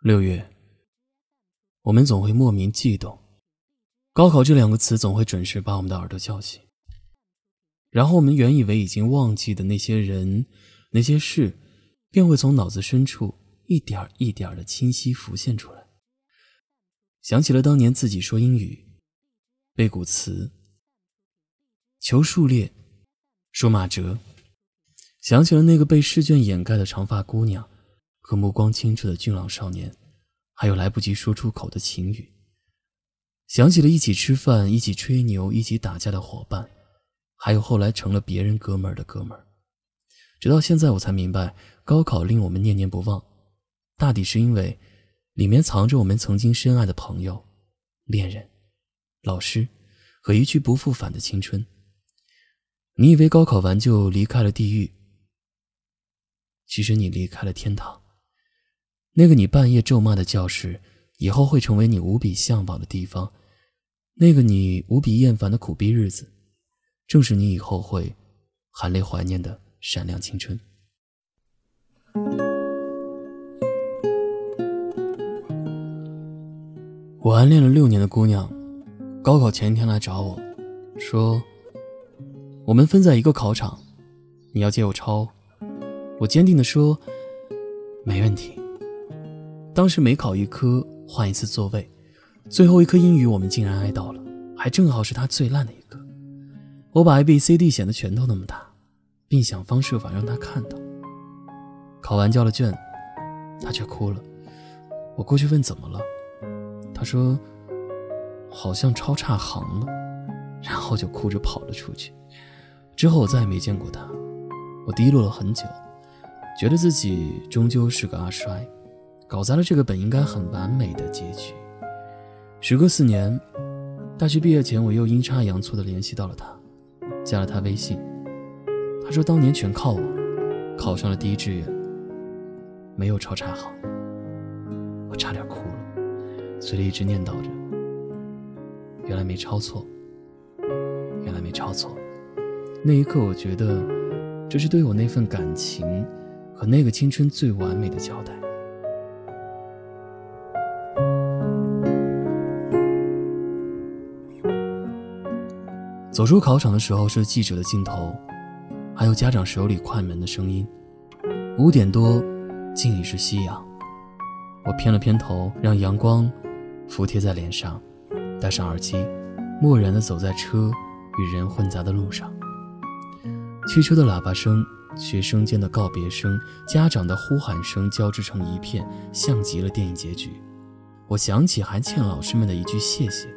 六月，我们总会莫名悸动，高考这两个词总会准时把我们的耳朵叫醒。然后我们原以为已经忘记的那些人、那些事，便会从脑子深处一点一点的清晰浮现出来。想起了当年自己说英语，背古词，求数列，数马哲。想起了那个被试卷掩盖的长发姑娘，和目光清澈的俊朗少年，还有来不及说出口的情语。想起了一起吃饭、一起吹牛、一起打架的伙伴，还有后来成了别人哥们儿的哥们儿。直到现在，我才明白，高考令我们念念不忘，大抵是因为里面藏着我们曾经深爱的朋友、恋人、老师和一去不复返的青春。你以为高考完就离开了地狱？其实你离开了天堂，那个你半夜咒骂的教室，以后会成为你无比向往的地方；那个你无比厌烦的苦逼日子，正是你以后会含泪怀念的闪亮青春。我暗恋了六年的姑娘，高考前一天来找我，说：“我们分在一个考场，你要借我抄。”我坚定地说：“没问题。”当时每考一科换一次座位，最后一科英语我们竟然挨到了，还正好是他最烂的一科。我把 A、B、C、D 显得拳头那么大，并想方设法让他看到。考完交了卷，他却哭了。我过去问怎么了，他说：“好像抄差行了。”然后就哭着跑了出去。之后我再也没见过他，我低落了很久。觉得自己终究是个阿衰，搞砸了这个本应该很完美的结局。时隔四年，大学毕业前，我又阴差阳错的联系到了他，加了他微信。他说当年全靠我，考上了第一志愿，没有抄差好。我差点哭了，嘴里一直念叨着：原来没抄错，原来没抄错。那一刻，我觉得这是对我那份感情。和那个青春最完美的交代。走出考场的时候是记者的镜头，还有家长手里快门的声音。五点多，竟已是夕阳。我偏了偏头，让阳光服贴在脸上，戴上耳机，漠然的走在车与人混杂的路上。汽车的喇叭声。学生间的告别声，家长的呼喊声交织成一片，像极了电影结局。我想起还欠老师们的一句谢谢，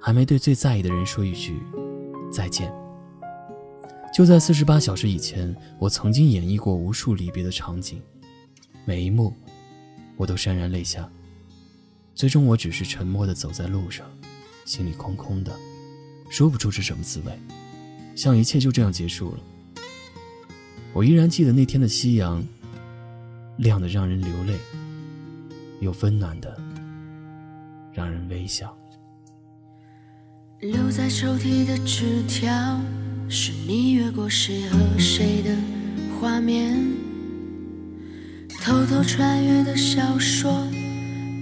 还没对最在意的人说一句再见。就在四十八小时以前，我曾经演绎过无数离别的场景，每一幕我都潸然泪下。最终，我只是沉默地走在路上，心里空空的，说不出是什么滋味，像一切就这样结束了。我依然记得那天的夕阳，亮得让人流泪，又温暖的让人微笑。留在抽屉的纸条，是你越过谁和谁的画面。偷偷穿越的小说，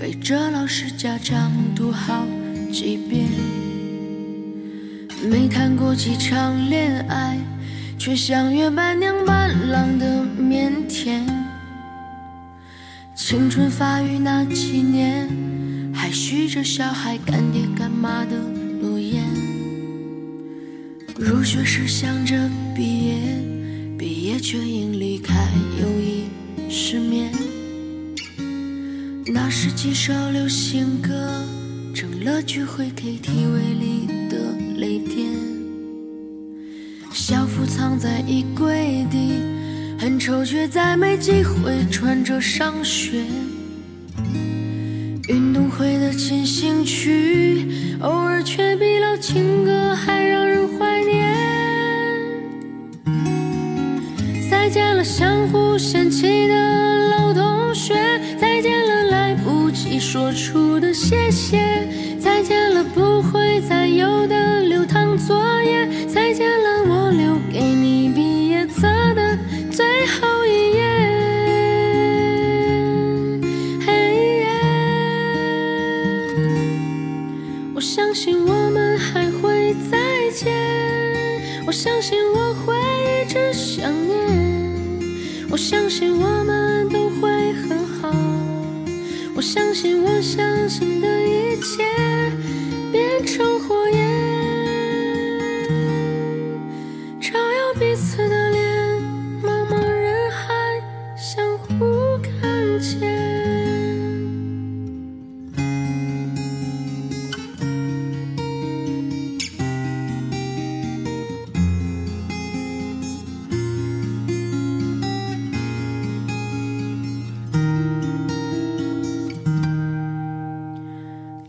背着老师家长读好几遍。没谈过几场恋爱。却像约伴娘伴郎的腼腆，青春发育那几年，还许着小孩干爹干妈的。入学时想着毕业，毕业却因离开友谊失眠。那时几首流行歌，成了聚会 KTV 里的泪点。校服藏在衣柜底，很丑，却再没机会穿着上学。会的进行曲，偶尔却比老情歌还让人怀念。再见了相互嫌弃的老同学，再见了来不及说出的谢谢，我相信我们还会再见，我相信我会一直想念，我相信我们都会很好，我相信我相信的一切。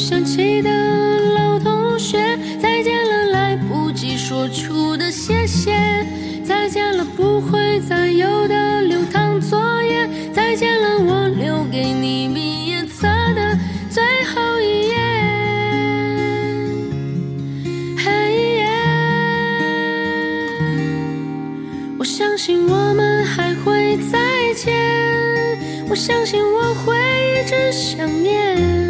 想起的老同学，再见了，来不及说出的谢谢，再见了，不会再有的流淌作业，再见了，我留给你毕业册的最后一页。嘿耶！我相信我们还会再见，我相信我会一直想念，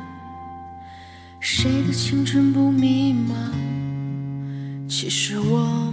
谁的青春不迷茫？其实我